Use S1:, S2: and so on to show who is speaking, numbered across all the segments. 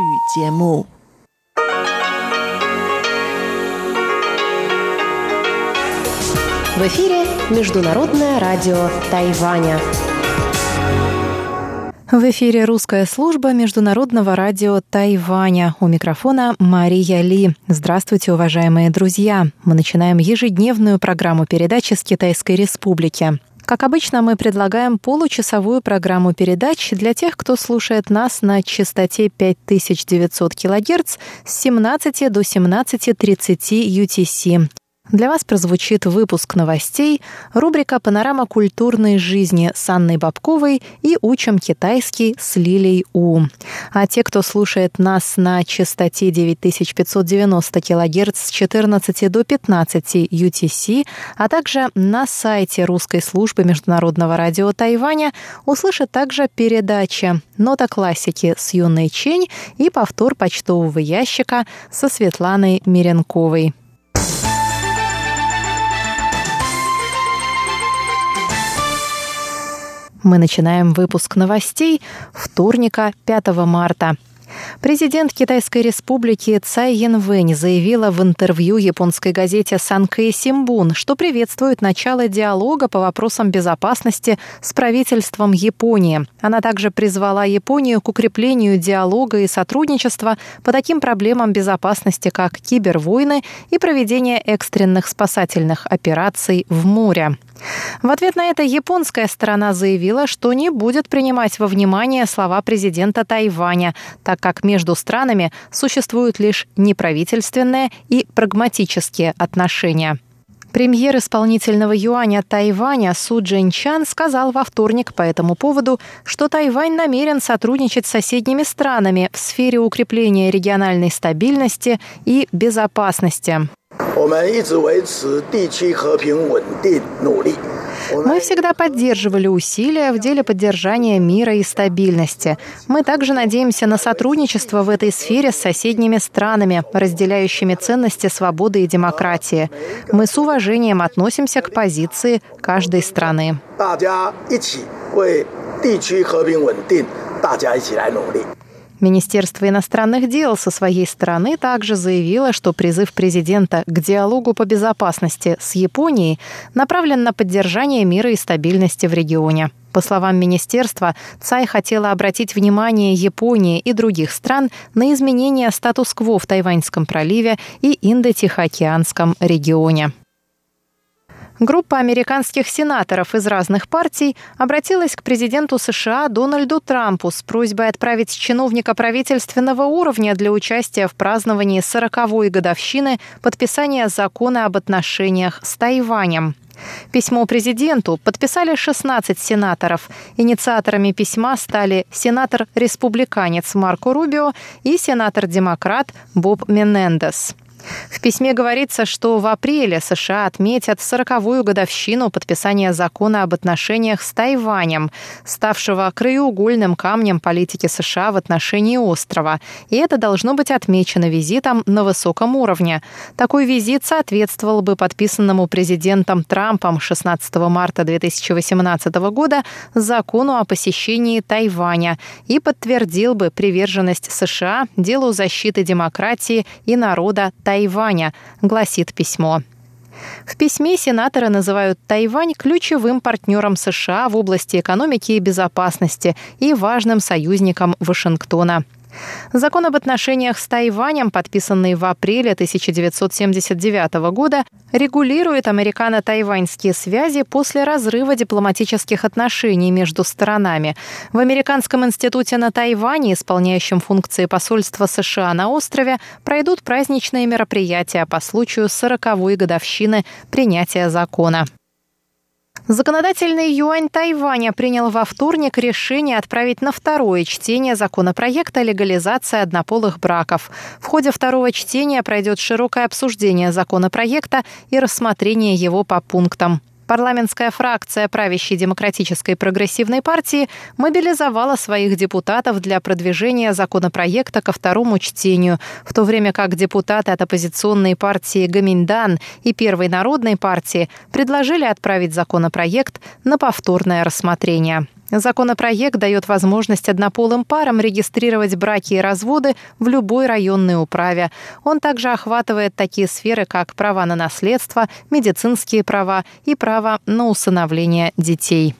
S1: В эфире Международное радио Тайваня.
S2: В эфире русская служба Международного радио Тайваня. У микрофона Мария Ли. Здравствуйте, уважаемые друзья. Мы начинаем ежедневную программу передачи с Китайской Республики. Как обычно, мы предлагаем получасовую программу передач для тех, кто слушает нас на частоте 5900 кГц с 17 до 17.30 UTC. Для вас прозвучит выпуск новостей, рубрика «Панорама культурной жизни» с Анной Бабковой и «Учим китайский» с Лилей У. А те, кто слушает нас на частоте 9590 кГц с 14 до 15 UTC, а также на сайте русской службы Международного радио Тайваня, услышат также передачи «Нота классики» с Юной Чень и повтор почтового ящика со Светланой Миренковой. Мы начинаем выпуск новостей вторника 5 марта. Президент Китайской республики Цай Янвэнь заявила в интервью японской газете Санкэй Симбун, что приветствует начало диалога по вопросам безопасности с правительством Японии. Она также призвала Японию к укреплению диалога и сотрудничества по таким проблемам безопасности, как кибервойны и проведение экстренных спасательных операций в море. В ответ на это японская сторона заявила, что не будет принимать во внимание слова президента Тайваня, так как между странами существуют лишь неправительственные и прагматические отношения. Премьер исполнительного юаня Тайваня Су Джинчан сказал во вторник по этому поводу, что Тайвань намерен сотрудничать с соседними странами в сфере укрепления региональной стабильности и безопасности. Мы всегда поддерживали усилия в деле поддержания мира и стабильности. Мы также надеемся на сотрудничество в этой сфере с соседними странами, разделяющими ценности свободы и демократии. Мы с уважением относимся к позиции каждой страны. 大家一起来努力。 Министерство иностранных дел со своей стороны также заявило, что призыв президента к диалогу по безопасности с Японией направлен на поддержание мира и стабильности в регионе. По словам министерства, Цай хотела обратить внимание Японии и других стран на изменение статус-кво в Тайваньском проливе и Индо-Тихоокеанском регионе. Группа американских сенаторов из разных партий обратилась к президенту США Дональду Трампу с просьбой отправить чиновника правительственного уровня для участия в праздновании 40-й годовщины подписания закона об отношениях с Тайванем. Письмо президенту подписали 16 сенаторов. Инициаторами письма стали сенатор-республиканец Марко Рубио и сенатор-демократ Боб Менендес. В письме говорится, что в апреле США отметят 40-ю годовщину подписания закона об отношениях с Тайванем, ставшего краеугольным камнем политики США в отношении острова. И это должно быть отмечено визитом на высоком уровне. Такой визит соответствовал бы подписанному президентом Трампом 16 марта 2018 года закону о посещении Тайваня и подтвердил бы приверженность США делу защиты демократии и народа Тайваня Тайваня, гласит письмо. В письме сенаторы называют Тайвань ключевым партнером США в области экономики и безопасности и важным союзником Вашингтона. Закон об отношениях с Тайванем, подписанный в апреле 1979 года, регулирует американо-тайваньские связи после разрыва дипломатических отношений между сторонами. В Американском институте на Тайване, исполняющем функции посольства США на острове, пройдут праздничные мероприятия по случаю 40-й годовщины принятия закона. Законодательный юань Тайваня принял во вторник решение отправить на второе чтение законопроекта легализации однополых браков. В ходе второго чтения пройдет широкое обсуждение законопроекта и рассмотрение его по пунктам. Парламентская фракция правящей демократической прогрессивной партии мобилизовала своих депутатов для продвижения законопроекта ко второму чтению, в то время как депутаты от оппозиционной партии Гаминдан и Первой народной партии предложили отправить законопроект на повторное рассмотрение. Законопроект дает возможность однополым парам регистрировать браки и разводы в любой районной управе. Он также охватывает такие сферы, как права на наследство, медицинские права и право на усыновление детей.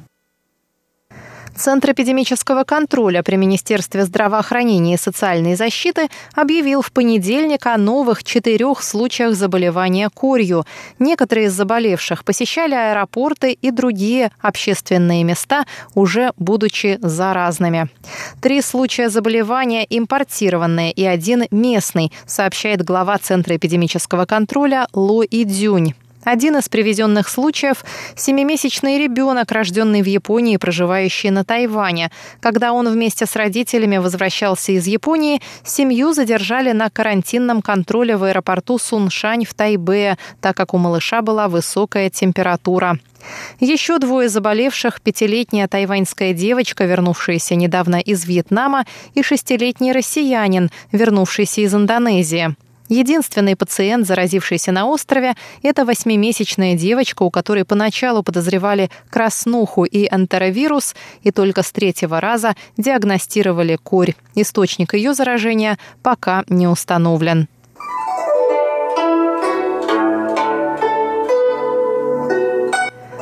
S2: Центр эпидемического контроля при Министерстве здравоохранения и социальной защиты объявил в понедельник о новых четырех случаях заболевания корью. Некоторые из заболевших посещали аэропорты и другие общественные места, уже будучи заразными. Три случая заболевания импортированные и один местный, сообщает глава Центра эпидемического контроля Ло Идзюнь. Один из привезенных случаев – семимесячный ребенок, рожденный в Японии, проживающий на Тайване. Когда он вместе с родителями возвращался из Японии, семью задержали на карантинном контроле в аэропорту Суншань в Тайбе, так как у малыша была высокая температура. Еще двое заболевших – пятилетняя тайваньская девочка, вернувшаяся недавно из Вьетнама, и шестилетний россиянин, вернувшийся из Индонезии. Единственный пациент, заразившийся на острове, это восьмимесячная девочка, у которой поначалу подозревали краснуху и энтеровирус, и только с третьего раза диагностировали корь. Источник ее заражения пока не установлен.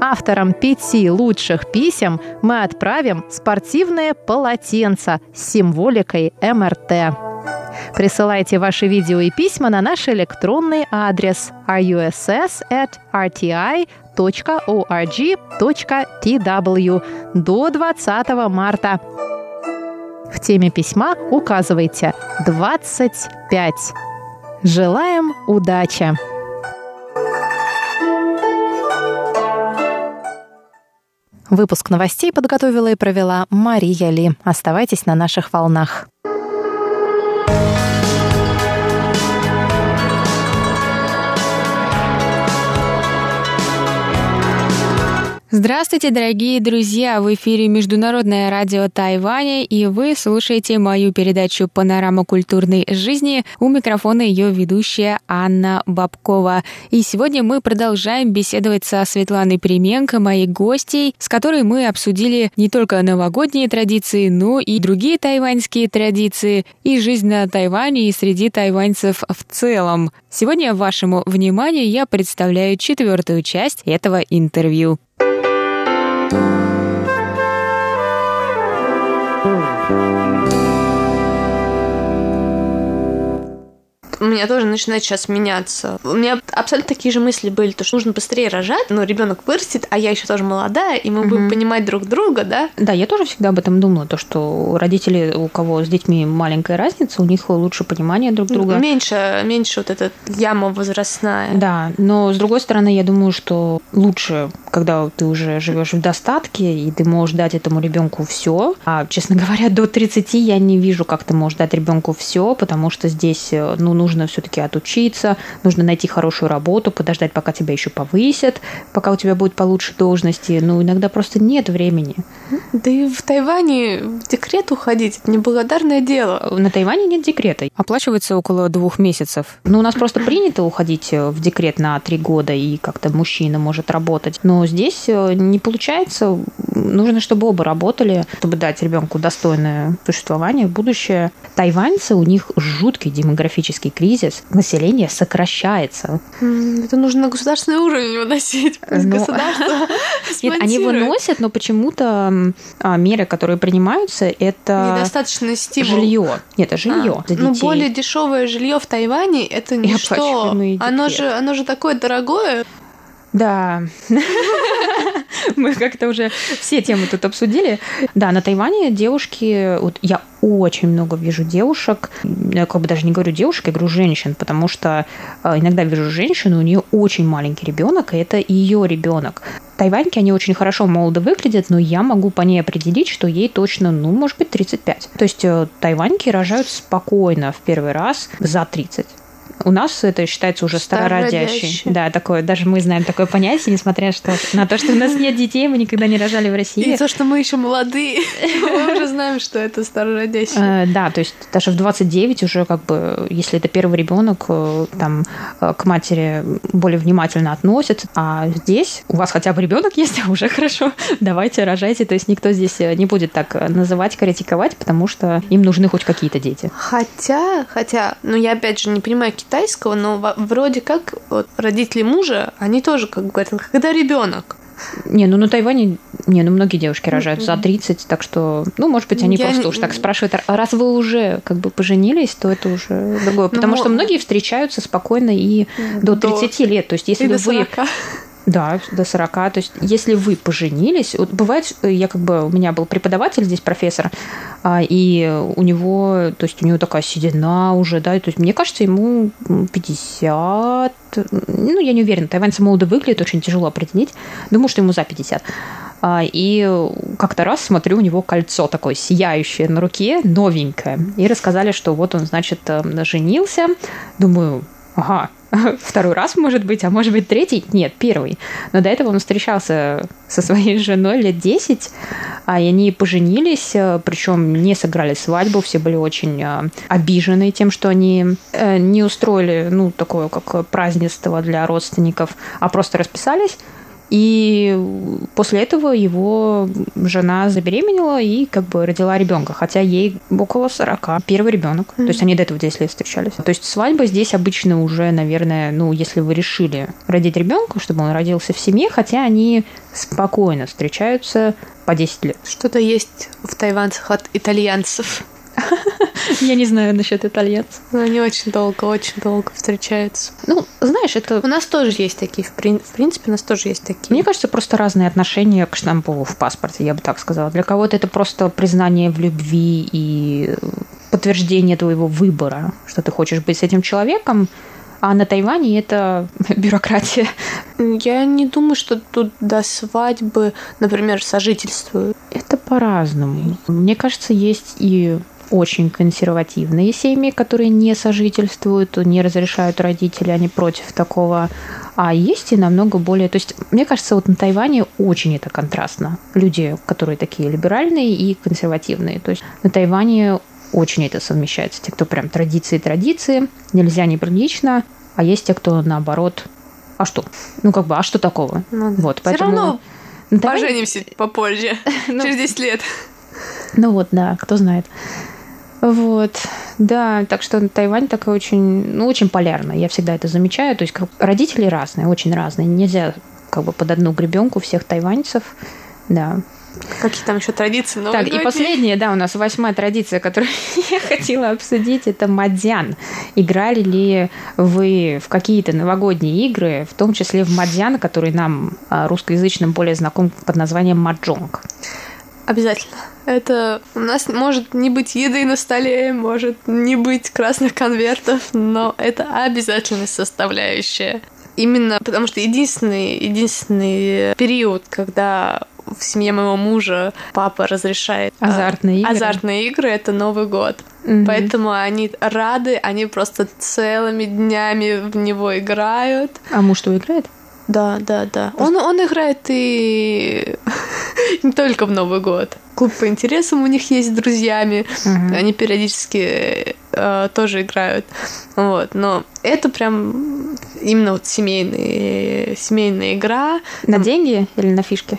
S2: Авторам пяти лучших писем мы отправим спортивное полотенце с символикой МРТ. Присылайте ваши видео и письма на наш электронный адрес russ@rti.org.tw до 20 марта. В теме письма указывайте 25. Желаем удачи! Выпуск новостей подготовила и провела Мария Ли. Оставайтесь на наших волнах.
S3: Здравствуйте, дорогие друзья! В эфире Международное радио Тайваня, и вы слушаете мою передачу «Панорама культурной жизни». У микрофона ее ведущая Анна Бабкова. И сегодня мы продолжаем беседовать со Светланой Применко, моей гостей, с которой мы обсудили не только новогодние традиции, но и другие тайваньские традиции и жизнь на Тайване и среди тайваньцев в целом. Сегодня вашему вниманию я представляю четвертую часть этого интервью.
S4: У меня тоже начинает сейчас меняться. У меня абсолютно такие же мысли были, то что нужно быстрее рожать, но ребенок вырастет, а я еще тоже молодая, и мы угу. будем понимать друг друга, да?
S3: Да, я тоже всегда об этом думала, то, что родители, у кого с детьми маленькая разница, у них лучше понимание друг друга.
S4: Меньше, меньше вот эта яма возрастная.
S3: Да, но с другой стороны, я думаю, что лучше, когда ты уже живешь в достатке, и ты можешь дать этому ребенку все. А, честно говоря, до 30 я не вижу, как ты можешь дать ребенку все, потому что здесь, э, ну, нужно все-таки отучиться, нужно найти хорошую работу, подождать, пока тебя еще повысят, пока у тебя будет получше должности. Ну, иногда просто нет времени.
S4: Да и в Тайване в декрет уходить – это неблагодарное дело.
S3: На Тайване нет декрета. Оплачивается около двух месяцев. Ну, у нас просто принято уходить э, в декрет на три года, и как-то мужчина может работать. Но здесь э, не получается. Нужно, чтобы оба работали, чтобы дать ребенку достойное существование, будущее. Тайваньцы, у них жуткий демографический кризис, население сокращается.
S4: Это нужно на государственный уровень выносить. Но... Государство
S3: Нет, они выносят, но почему-то а, меры, которые принимаются, это
S4: недостаточно стимул.
S3: Жилье. Нет, это жилье. А,
S4: ну, более дешевое жилье в Тайване это ничто. Оно же, оно же такое дорогое.
S3: Да. Мы как-то уже все темы тут обсудили. Да, на Тайване девушки, вот я очень много вижу девушек, я как бы даже не говорю девушек, я говорю женщин, потому что э, иногда вижу женщину, у нее очень маленький ребенок, и это ее ребенок. Тайваньки, они очень хорошо молодо выглядят, но я могу по ней определить, что ей точно, ну, может быть, 35. То есть э, тайваньки рожают спокойно в первый раз за 30. У нас это считается уже старородящий. Да, такое, даже мы знаем такое понятие, несмотря что, на то, что у нас нет детей, мы никогда не рожали в России.
S4: И то, что мы еще молодые, мы уже знаем, что это старородящий.
S3: Э, да, то есть даже в 29 уже как бы, если это первый ребенок, э, там э, к матери более внимательно относятся, а здесь у вас хотя бы ребенок есть, уже хорошо, давайте рожайте, то есть никто здесь не будет так называть, критиковать, потому что им нужны хоть какие-то дети.
S4: Хотя, хотя, ну я опять же не понимаю, китайского, но вроде как вот, родители мужа, они тоже как говорят, когда ребенок.
S3: Не, ну на Тайване, не, ну многие девушки рожают за 30, так что, ну, может быть, они Я просто уж так спрашивают, а раз вы уже как бы поженились, то это уже другое. Потому ну, что многие встречаются спокойно и до 30 до... лет. То есть, если вы... 40. Да, до 40. То есть, если вы поженились, вот бывает, я как бы, у меня был преподаватель здесь, профессор, а, и у него, то есть, у него такая седина уже, да, то есть, мне кажется, ему 50, ну, я не уверена, тайваньцы молодо выглядит, очень тяжело определить, думаю, что ему за 50. А, и как-то раз смотрю, у него кольцо такое сияющее на руке, новенькое. И рассказали, что вот он, значит, э, женился. Думаю, ага, второй раз, может быть, а может быть, третий? Нет, первый. Но до этого он встречался со своей женой лет 10, а они поженились, э, причем не сыграли свадьбу, все были очень э, обижены тем, что они э, не устроили, ну, такое, как празднество для родственников, а просто расписались. И после этого его жена забеременела и как бы родила ребенка, хотя ей около 40. Первый ребенок. Mm-hmm. То есть они до этого 10 лет встречались. То есть свадьба здесь обычно уже, наверное, ну, если вы решили родить ребенка, чтобы он родился в семье, хотя они спокойно встречаются по 10 лет.
S4: Что-то есть в тайванцах от итальянцев.
S3: Я не знаю насчет итальянцев.
S4: Но они очень долго, очень долго встречаются.
S3: Ну, знаешь, это...
S4: У нас тоже есть такие, в, прин... в принципе, у нас тоже есть такие.
S3: Мне кажется, просто разные отношения к штампу в паспорте, я бы так сказала. Для кого-то это просто признание в любви и подтверждение твоего выбора, что ты хочешь быть с этим человеком, а на Тайване это бюрократия.
S4: Я не думаю, что тут до свадьбы, например, сожительствуют.
S3: Это по-разному. Мне кажется, есть и очень консервативные семьи, которые не сожительствуют, не разрешают родители, они против такого. А есть и намного более... То есть, мне кажется, вот на Тайване очень это контрастно. Люди, которые такие либеральные и консервативные. То есть на Тайване очень это совмещается. Те, кто прям традиции традиции, нельзя неприлично, а есть те, кто наоборот а что? Ну, как бы, а что такого?
S4: Ну, вот, поэтому... Все равно поженимся попозже, ну, через 10 лет.
S3: Ну вот, да, кто знает. Вот, да, так что Тайвань такой очень, ну, очень полярный. Я всегда это замечаю. То есть как, родители разные, очень разные. Нельзя как бы под одну гребенку всех тайваньцев. Да.
S4: Какие там еще традиции?
S3: Так, и последняя, да, у нас восьмая традиция, которую я хотела обсудить, это мадьян. Играли ли вы в какие-то новогодние игры, в том числе в мадьян, который нам, а, русскоязычным, более знаком под названием маджонг?
S4: Обязательно. Это у нас может не быть еды на столе, может не быть красных конвертов, но это обязательная составляющая. Именно потому что единственный, единственный период, когда в семье моего мужа папа разрешает
S3: а, азартные игры.
S4: Азартные игры это Новый год. Угу. Поэтому они рады, они просто целыми днями в него играют.
S3: А муж что играет?
S4: Да, да, да. Он, он играет и не только в Новый год. Клуб по интересам у них есть с друзьями. Uh-huh. Они периодически э, тоже играют. Вот. Но это прям именно вот семейный, семейная игра.
S3: На деньги или на фишки?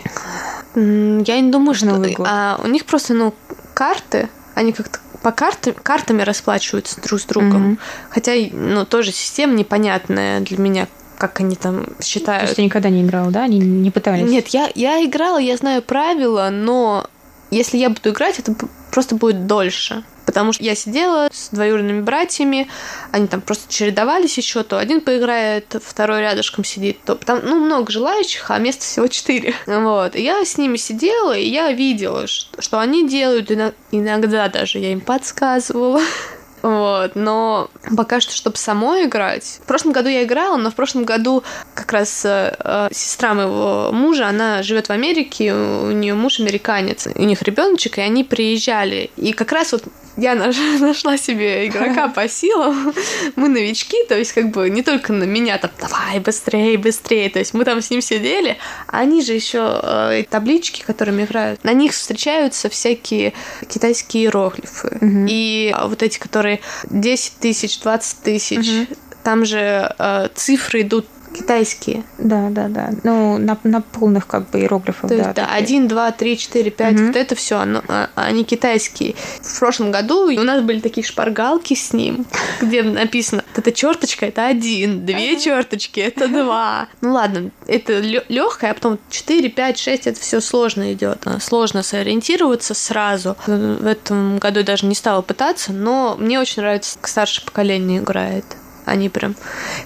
S4: Я не думаю, что... Новый год. А, у них просто, ну, карты, они как-то по картам, картами расплачиваются друг с другом. Mm-hmm. Хотя, ну, тоже система непонятная для меня, как они там считают. То
S5: есть ты никогда не играл, да? Они не пытались?
S4: Нет, я, я играла, я знаю правила, но если я буду играть, это просто будет дольше. Потому что я сидела с двоюродными братьями, они там просто чередовались еще, то один поиграет, второй рядышком сидит, то там, ну, много желающих, а места всего четыре. Вот. И я с ними сидела, и я видела, что, что они делают, иногда даже я им подсказывала. Вот, но пока что, чтобы самой играть. В прошлом году я играла, но в прошлом году как раз э, э сестра моего мужа, она живет в Америке, у нее муж американец, у них ребеночек, и они приезжали. И как раз вот я нашла себе игрока по силам. Мы новички, то есть как бы не только на меня там давай быстрее, быстрее. То есть мы там с ним сидели, а они же еще э, таблички, которыми играют, на них встречаются всякие китайские иероглифы. Угу. И вот эти, которые 10 тысяч, 20 тысяч, угу. там же э, цифры идут китайские.
S5: Да, да, да. Ну, на, на полных как бы иероглифах.
S4: То есть, да, один, два, три, четыре, пять, угу. вот это все, оно, а, они китайские. В прошлом году у нас были такие шпаргалки с ним, где написано, эта черточка это один, две черточки это два. Ну ладно, это легкое, а потом четыре, пять, шесть, это все сложно идет. Сложно сориентироваться сразу. В этом году я даже не стала пытаться, но мне очень нравится, как старшее поколение играет. Они прям...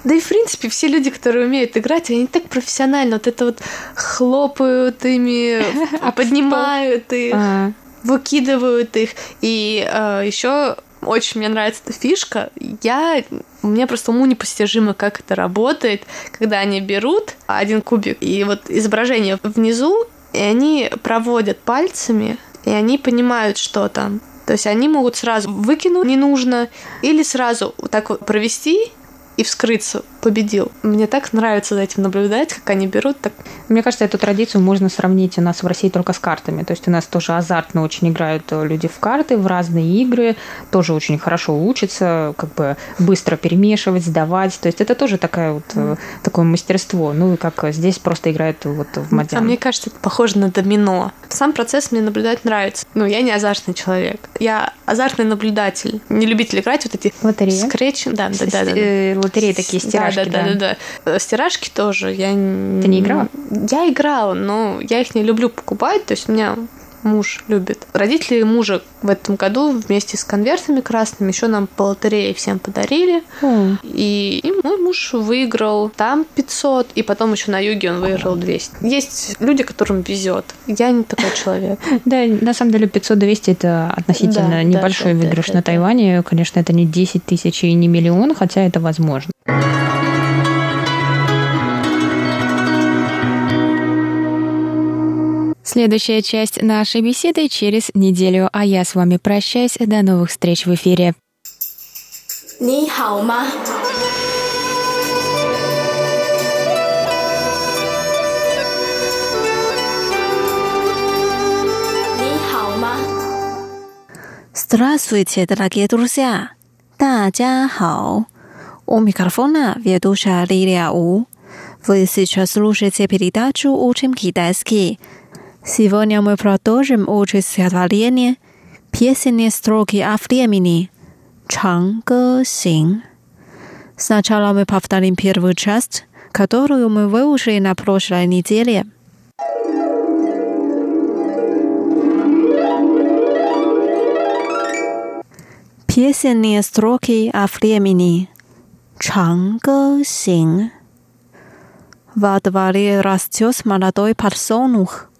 S4: Да и, в принципе, все люди, которые умеют играть, они так профессионально вот это вот хлопают ими, поднимают их, выкидывают их. И э, еще очень мне нравится эта фишка. Я мне просто уму непостижимо, как это работает, когда они берут один кубик и вот изображение внизу, и они проводят пальцами, и они понимают, что там. То есть они могут сразу выкинуть не нужно или сразу так вот провести и вскрыться победил. Мне так нравится за этим наблюдать, как они берут. Так...
S5: Мне кажется, эту традицию можно сравнить у нас в России только с картами. То есть у нас тоже азартно очень играют люди в карты, в разные игры, тоже очень хорошо учатся, как бы быстро перемешивать, сдавать. То есть это тоже такая вот, mm. такое мастерство. Ну, и как здесь просто играют вот в мадян.
S4: А мне кажется, это похоже на домино. Сам процесс мне наблюдать нравится. Ну, я не азартный человек. Я азартный наблюдатель. Не любитель играть вот эти...
S5: Лотереи?
S4: Скретч. Да, да, да.
S5: Лотереи такие стиражи
S4: стиражки, да, да, да, да. Стиражки тоже. Я...
S5: Ты не играла?
S4: Я играла, но я их не люблю покупать. То есть у меня муж любит. Родители мужа в этом году вместе с конвертами красными еще нам по лотерее всем подарили. Mm. И, и мой муж выиграл там 500, и потом еще на юге он выиграл 200. Есть люди, которым везет. Я не такой человек.
S5: Да, на самом деле 500-200 это относительно небольшой выигрыш на Тайване. Конечно, это не 10 тысяч и не миллион, хотя это возможно. Следующая часть нашей беседы через неделю, а я с вами прощаюсь. До новых встреч в эфире. 你好吗？你好吗？Здравствуйте, дорогие друзья! 大家好！у микрофона ведущая Лилия У. Вы сейчас слушаете передачу «Учим китайский». Сегодня мы продолжим учить стихотворение «Песенные строки о времени» «Чангэ Синь». Сначала мы повторим первую часть, которую мы выучили на прошлой неделе. Песенные строки о времени «Чангэ Синь». Во дворе растет молодой подсолнух –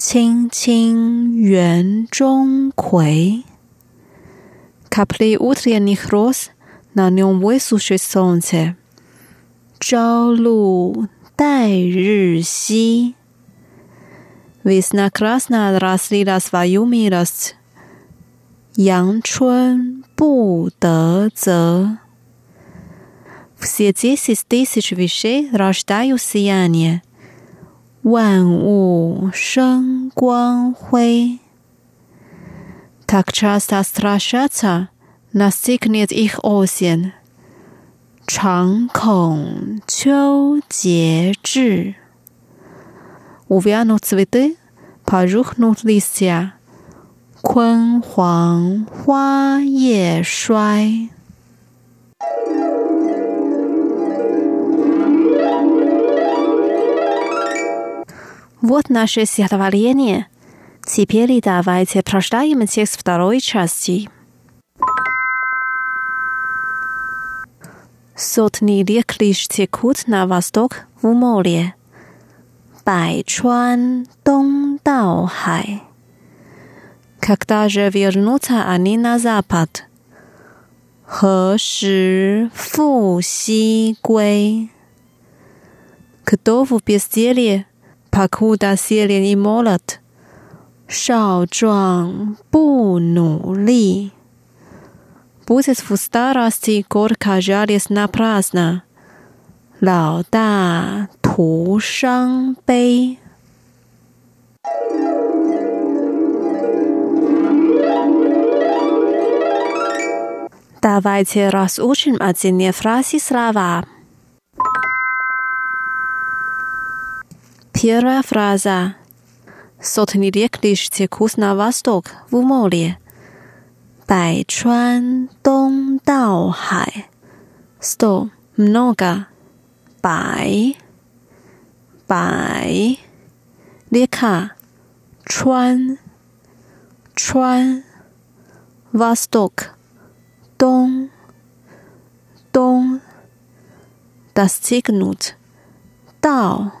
S5: 青青园中葵. Капли утренних роз на нем высушит солнце. 朝露待日晞. Весна красно разлила свою милость. 阳春布德泽。все десять тысяч вещей рождают сияние. 万物生光辉. Так часто страшатся, настигнет их осень. 常恐秋节至. Увянут цветы, порухнут листья. 坤煌花叶衰。 Вот наше стихотворение. Теперь давайте прочитаем текст второй части. Сотни рек лишь текут на восток в море. Бай чуан дон дао хай. Когда же вернутся они на запад? Хэ ши фу си гуэй. Кто в безделье покуда силен и молод, 少壮不努力，будет в старости горько жалость напрасно，老大徒伤悲。Давайте разучим отдельные фразы слова. Первая фраза. Сотни рек лишь текут на восток, в море. Бай чуан дон дао хай. Сто много. Бай. Бай. Река. Чуан. Чуан. Восток. Дон. Дон. Достигнут. Дао.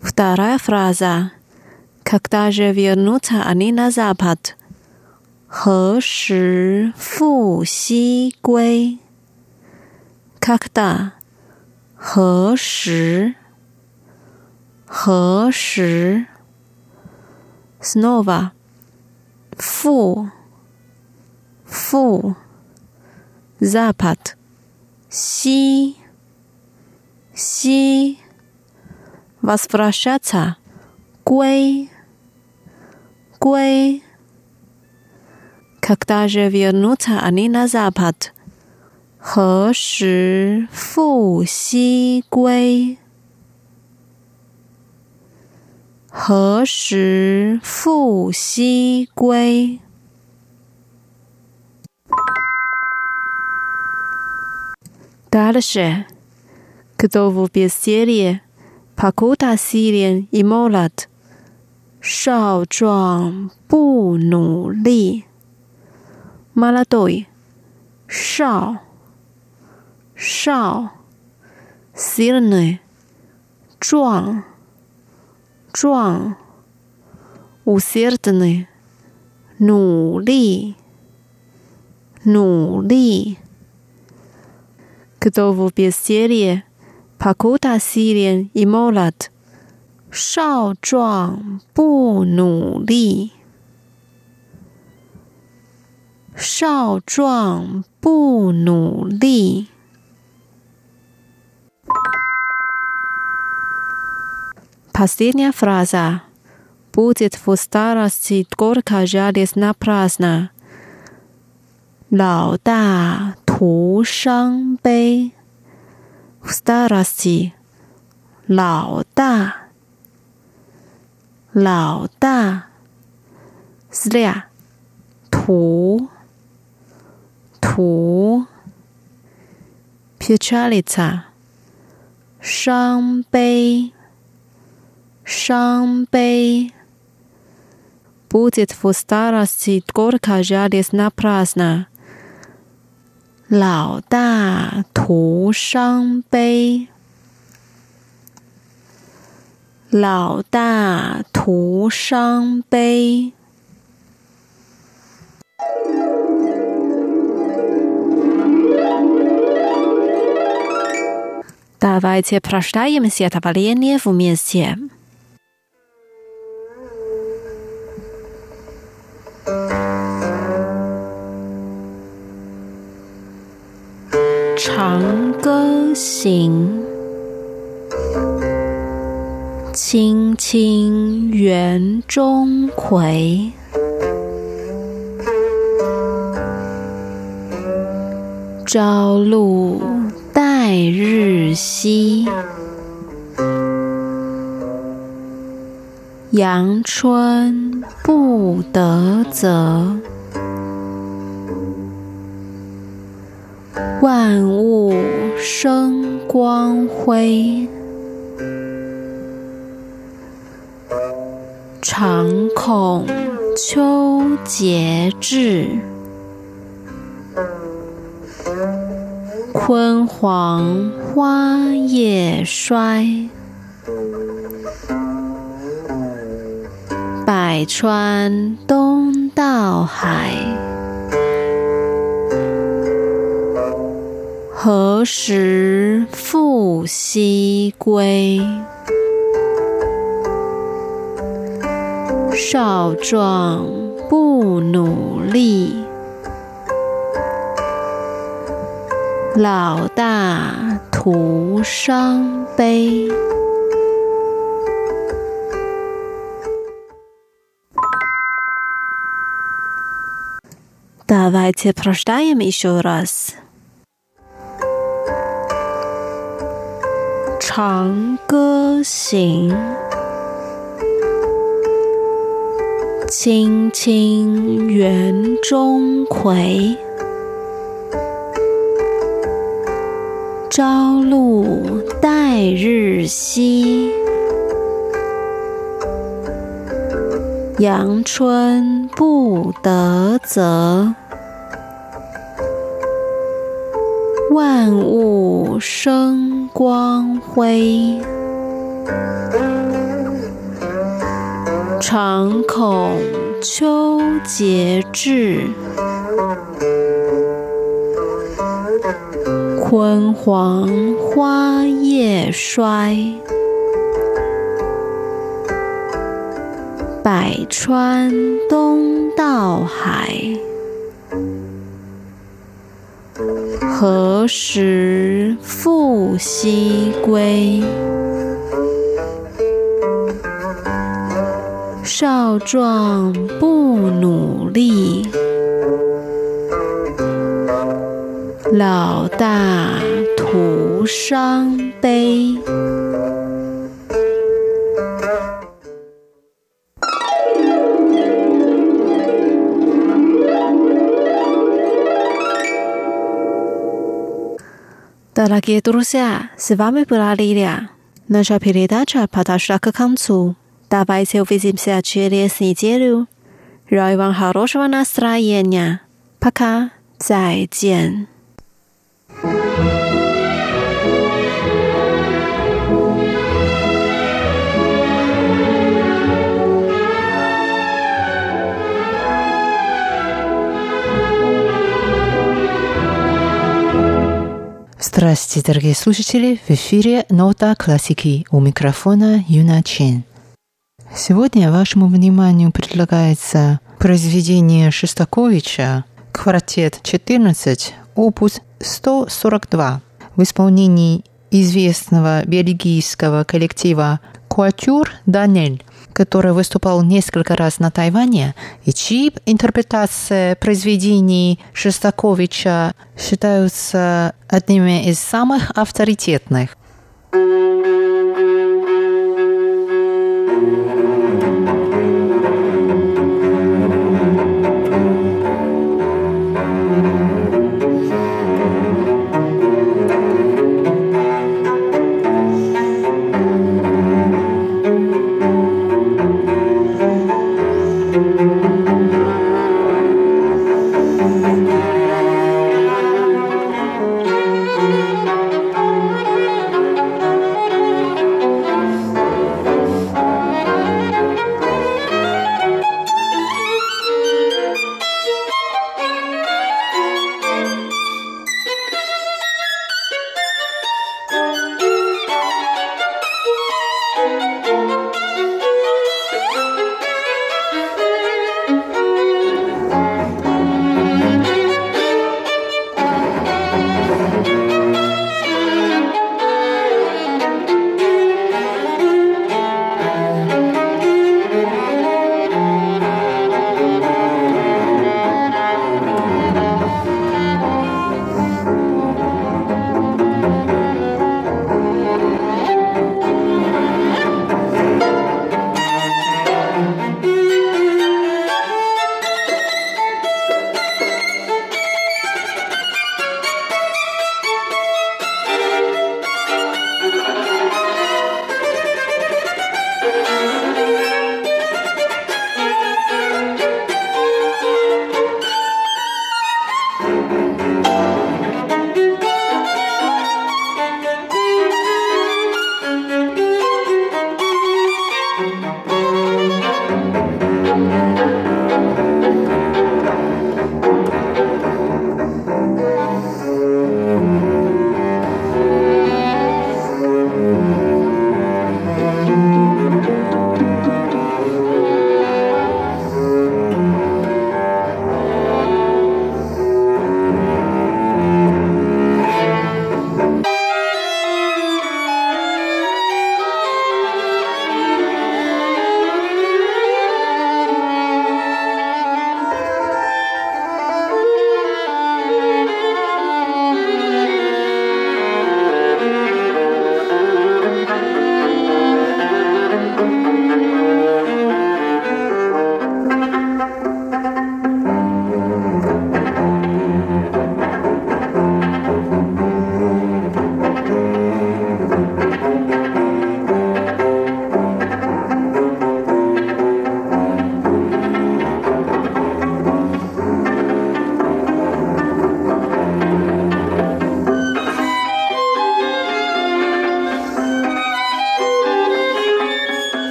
S5: Вторая фраза. Когда же вернутся они на запад? 何时复西归？Когда? 何时？何时？Снова. 复复，запад 西西 ，возвращаться 归归，когда же вернутся они на запад？何时复西归？何时复西归？Дальше. Кто в безделье, покуда силен и молод, 少壮不努力。Молодой, 少少，сильный, 壮。壮，усердный，努力，努力。Кто в безделье, покуда силен и молод，少壮不努力，少壮不努力。Последняя фраза будет в старости горько жалость напрасно. 老大徒伤悲。 в старости. Лао да. Лао да. Зря. Ту. Ту. Печалица. Шам бей. Будет в старости горько жалеть напрасно. 老大徒伤悲，老大徒伤悲。Давайте прочитаем это валение вместе. 行，青青园中葵。朝露待日晞，阳春布德泽。万物生光辉，常恐秋节至。焜黄花叶衰，百川东到海，何时复西归？少壮不努力。老大徒伤悲。Давайте прочитаем еще раз. 长歌行，青青园中葵。朝露待日晞，阳春布德泽。万物生光辉，常恐秋节至。焜黄花叶衰，百川东到海。何时复西归？少壮不努力。老大徒伤悲。Дорогие друзья, с вами была Лилия. Наша передача подошла к концу. Давайте увидимся через неделю. Желаю вам хорошего настроения. Пока. 再见。
S6: Здравствуйте, дорогие слушатели! В эфире «Нота классики» у микрофона Юна Чен. Сегодня вашему вниманию предлагается произведение Шестаковича «Квартет 14», опус 142 в исполнении известного бельгийского коллектива «Куатюр Данель», который выступал несколько раз на Тайване, и чьи интерпретация произведений Шестаковича считаются одними из самых авторитетных.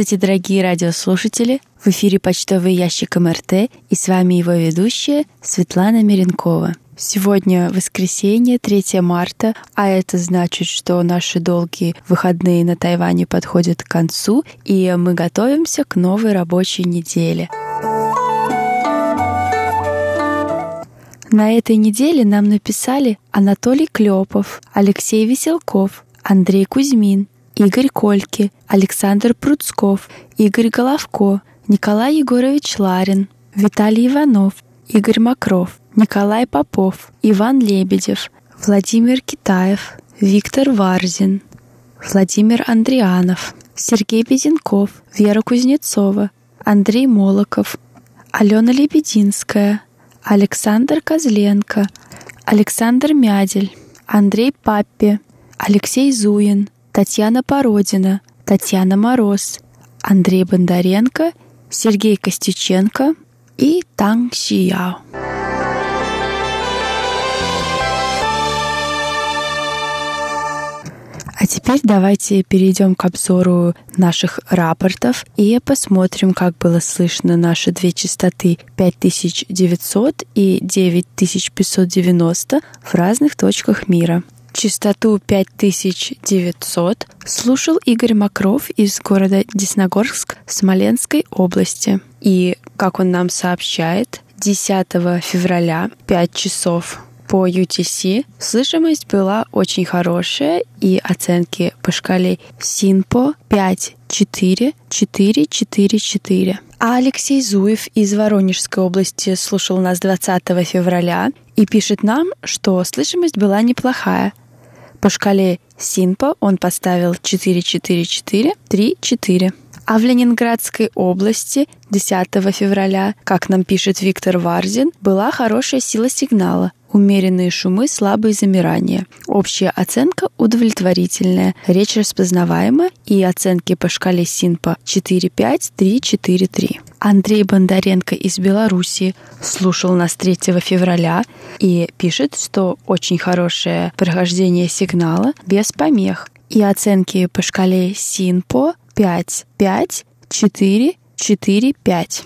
S7: Здравствуйте, дорогие радиослушатели! В эфире почтовый ящик МРТ и с вами его ведущая Светлана Миренкова. Сегодня воскресенье, 3 марта, а это значит, что наши долгие выходные на Тайване подходят к концу, и мы готовимся к новой рабочей неделе. На этой неделе нам написали Анатолий Клепов, Алексей Веселков, Андрей Кузьмин, Игорь Кольки, Александр Пруцков, Игорь Головко, Николай Егорович Ларин, Виталий Иванов, Игорь Макров, Николай Попов, Иван Лебедев, Владимир Китаев, Виктор Варзин, Владимир Андрианов, Сергей Безенков, Вера Кузнецова, Андрей Молоков, Алена Лебединская, Александр Козленко, Александр Мядель, Андрей Паппи, Алексей Зуин, Татьяна Породина, Татьяна Мороз, Андрей Бондаренко, Сергей Костюченко и Танг Шияо. А теперь давайте перейдем к обзору наших рапортов и посмотрим, как было слышно наши две частоты 5900 и 9590 в разных точках мира. Частоту 5900 слушал Игорь Макров из города Десногорск Смоленской области. И, как он нам сообщает, 10 февраля 5 часов по UTC слышимость была очень хорошая, и оценки по шкале СИНПО 5, 4, 4, 4, 4. А Алексей Зуев из Воронежской области слушал нас 20 февраля и пишет нам, что слышимость была неплохая. По шкале СИНПО он поставил 4, 4, 4, 3, 4. А в Ленинградской области 10 февраля, как нам пишет Виктор Варзин, была хорошая сила сигнала умеренные шумы, слабые замирания. Общая оценка удовлетворительная, речь распознаваема и оценки по шкале СИНПа 4-5, 3-4-3. Андрей Бондаренко из Беларуси слушал нас 3 февраля и пишет, что очень хорошее прохождение сигнала без помех. И оценки по шкале СИНПО 5, 5, 4, 4, 5.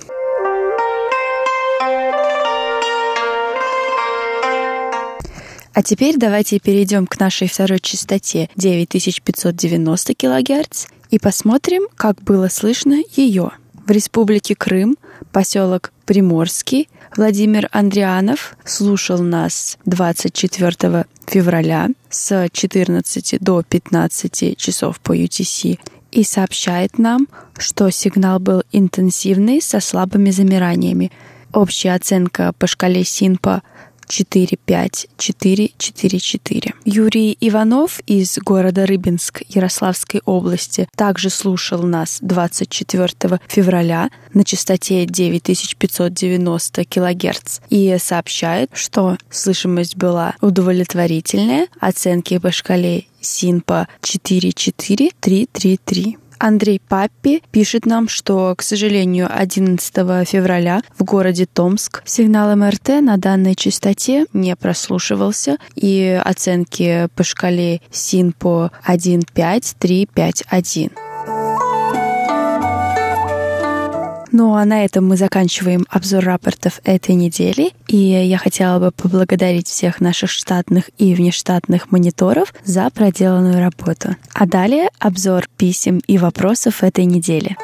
S7: А теперь давайте перейдем к нашей второй частоте 9590 кГц и посмотрим, как было слышно ее. В Республике Крым, поселок Приморский, Владимир Андрианов слушал нас 24 февраля с 14 до 15 часов по UTC и сообщает нам, что сигнал был интенсивный со слабыми замираниями. Общая оценка по шкале СИНПа 45444. Юрий Иванов из города Рыбинск Ярославской области также слушал нас 24 февраля на частоте 9590 кГц и сообщает, что слышимость была удовлетворительная, оценки по шкале СИНПа 44333. Андрей Паппи пишет нам, что, к сожалению, 11 февраля в городе Томск сигнал МРТ на данной частоте не прослушивался, и оценки по шкале СИНПО 15351. Ну а на этом мы заканчиваем обзор рапортов этой недели. И я хотела бы поблагодарить всех наших штатных и внештатных мониторов за проделанную работу. А далее обзор писем и вопросов этой недели.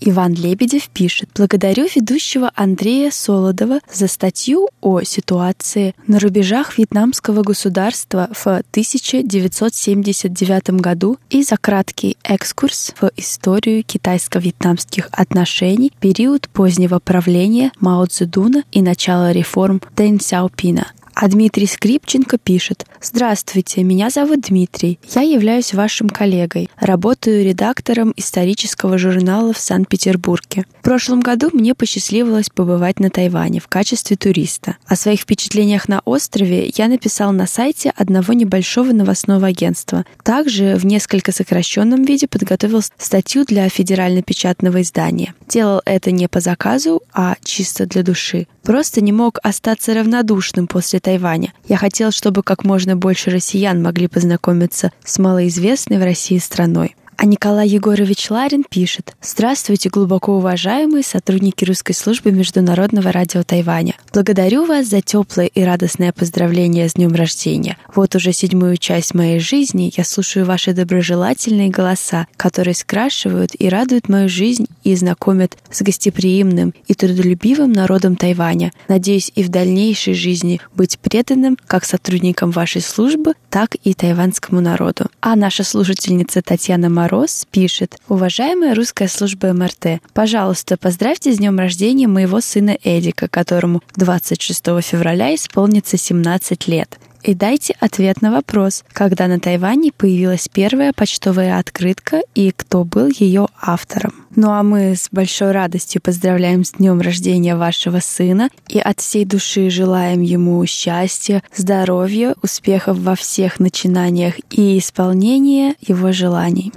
S7: Иван Лебедев пишет «Благодарю ведущего Андрея Солодова за статью о ситуации на рубежах вьетнамского государства в 1979 году и за краткий экскурс в историю китайско-вьетнамских отношений период позднего правления Мао Цзэдуна и начала реформ Дэн Сяопина. А Дмитрий Скрипченко пишет «Здравствуйте, меня зовут Дмитрий. Я являюсь вашим коллегой. Работаю редактором исторического журнала в Санкт-Петербурге. В прошлом году мне посчастливилось побывать на Тайване в качестве туриста. О своих впечатлениях на острове я написал на сайте одного небольшого новостного агентства. Также в несколько сокращенном виде подготовил статью для федерально-печатного издания. Делал это не по заказу, а чисто для души. Просто не мог остаться равнодушным после Тайваня. Я хотел, чтобы как можно больше россиян могли познакомиться с малоизвестной в России страной. А Николай Егорович Ларин пишет «Здравствуйте, глубоко уважаемые сотрудники русской службы Международного радио Тайваня. Благодарю вас за теплое и радостное поздравление с днем рождения. Вот уже седьмую часть моей жизни я слушаю ваши доброжелательные голоса, которые скрашивают и радуют мою жизнь и знакомят с гостеприимным и трудолюбивым народом Тайваня. Надеюсь и в дальнейшей жизни быть преданным как сотрудникам вашей службы, так и тайванскому народу. А наша слушательница Татьяна Мар Мороз пишет. Уважаемая русская служба МРТ, пожалуйста, поздравьте с днем рождения моего сына Эдика, которому 26 февраля исполнится 17 лет и дайте ответ на вопрос, когда на Тайване появилась первая почтовая открытка и кто был ее автором. Ну а мы с большой радостью поздравляем с днем рождения вашего сына и от всей души желаем ему счастья, здоровья, успехов во всех начинаниях и исполнения его желаний.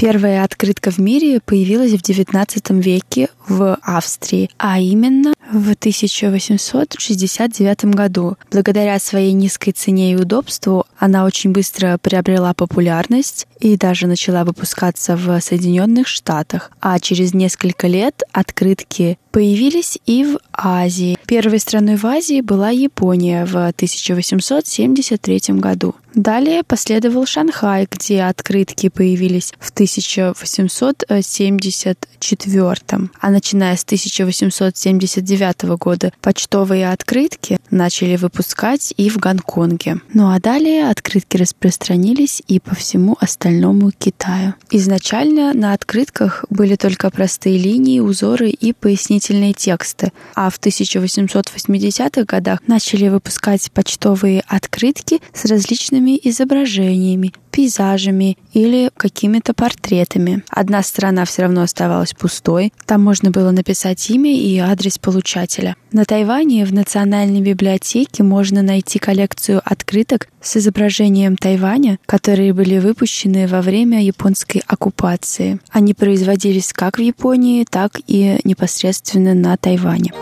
S7: Первая открытка в мире появилась в XIX веке в Австрии, а именно в 1869 году. Благодаря своей низкой цене и удобству она очень быстро приобрела популярность и даже начала выпускаться в Соединенных Штатах. А через несколько лет открытки появились и в Азии. Первой страной в Азии была Япония в 1873 году. Далее последовал Шанхай, где открытки появились в 1874, а начиная с 1879 года почтовые открытки начали выпускать и в Гонконге. Ну а далее открытки распространились и по всему остальному Китаю. Изначально на открытках были только простые линии, узоры и пояснительные тексты, а в 1880-х годах начали выпускать почтовые открытки с различными изображениями, пейзажами или какими-то портретами. Одна сторона все равно оставалась пустой, там можно было написать имя и адрес получателя. На Тайване в Национальной библиотеке можно найти коллекцию открыток с изображением Тайваня, которые были выпущены во время японской оккупации. Они производились как в Японии, так и непосредственно на Тайване.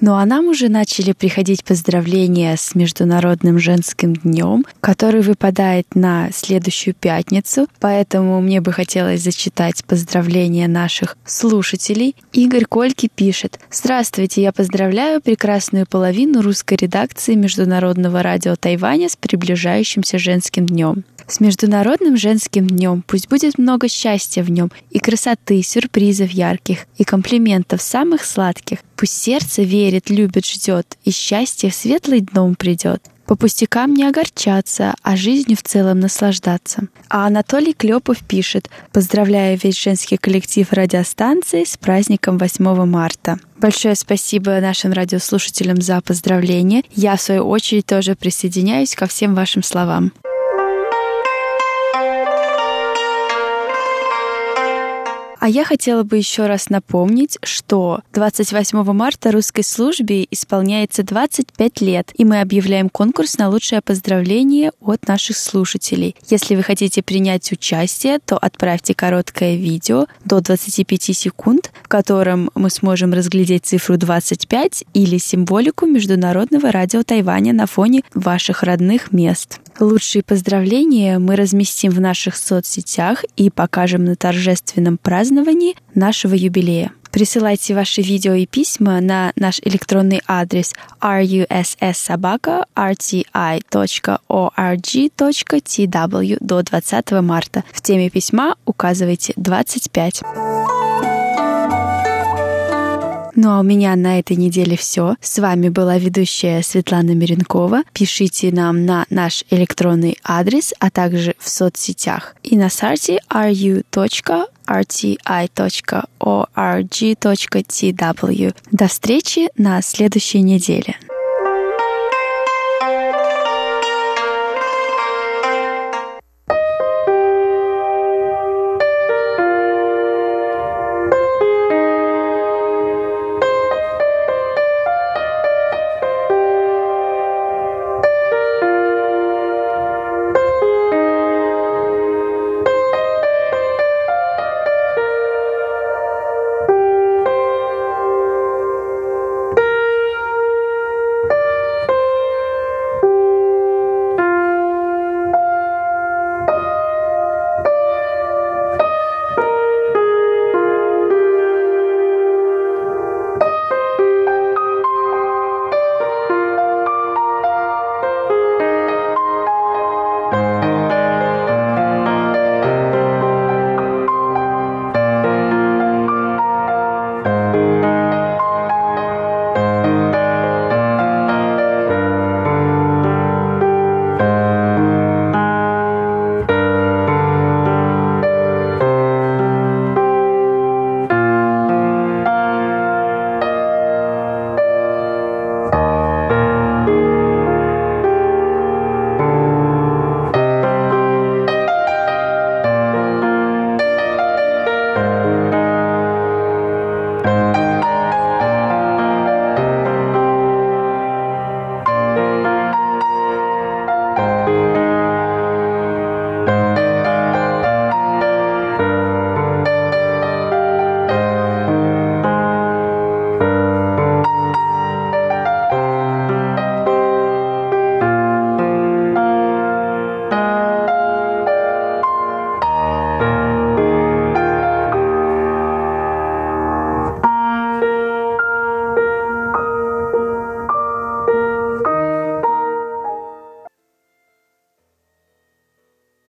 S7: Ну а нам уже начали приходить поздравления с Международным женским днем, который выпадает на следующую пятницу, поэтому мне бы хотелось зачитать поздравления наших слушателей. Игорь Кольки пишет «Здравствуйте, я поздравляю прекрасную половину русской редакции Международного радио Тайваня с приближающимся женским днем. С Международным женским днем пусть будет много счастья в нем и красоты, сюрпризов ярких и комплиментов самых сладких. Пусть сердце верит, любит, ждет, и счастье светлый дном придет. По пустякам не огорчаться, а жизнью в целом наслаждаться. А Анатолий Клепов пишет, поздравляя весь женский коллектив радиостанции с праздником 8 марта. Большое спасибо нашим радиослушателям за поздравления. Я, в свою очередь, тоже присоединяюсь ко всем вашим словам. А я хотела бы еще раз напомнить, что 28 марта русской службе исполняется 25 лет, и мы объявляем конкурс на лучшее поздравление от наших слушателей. Если вы хотите принять участие, то отправьте короткое видео до 25 секунд, в котором мы сможем разглядеть цифру 25 или символику Международного радио Тайваня на фоне ваших родных мест. Лучшие поздравления мы разместим в наших соцсетях и покажем на торжественном праздновании нашего юбилея. Присылайте ваши видео и письма на наш электронный адрес russsobaka.rti.org.tw до 20 марта. В теме письма указывайте 25. Ну а у меня на этой неделе все. С вами была ведущая Светлана Миренкова. Пишите нам на наш электронный адрес, а также в соцсетях и на сайте ru.rti.org.tw. До встречи на следующей неделе.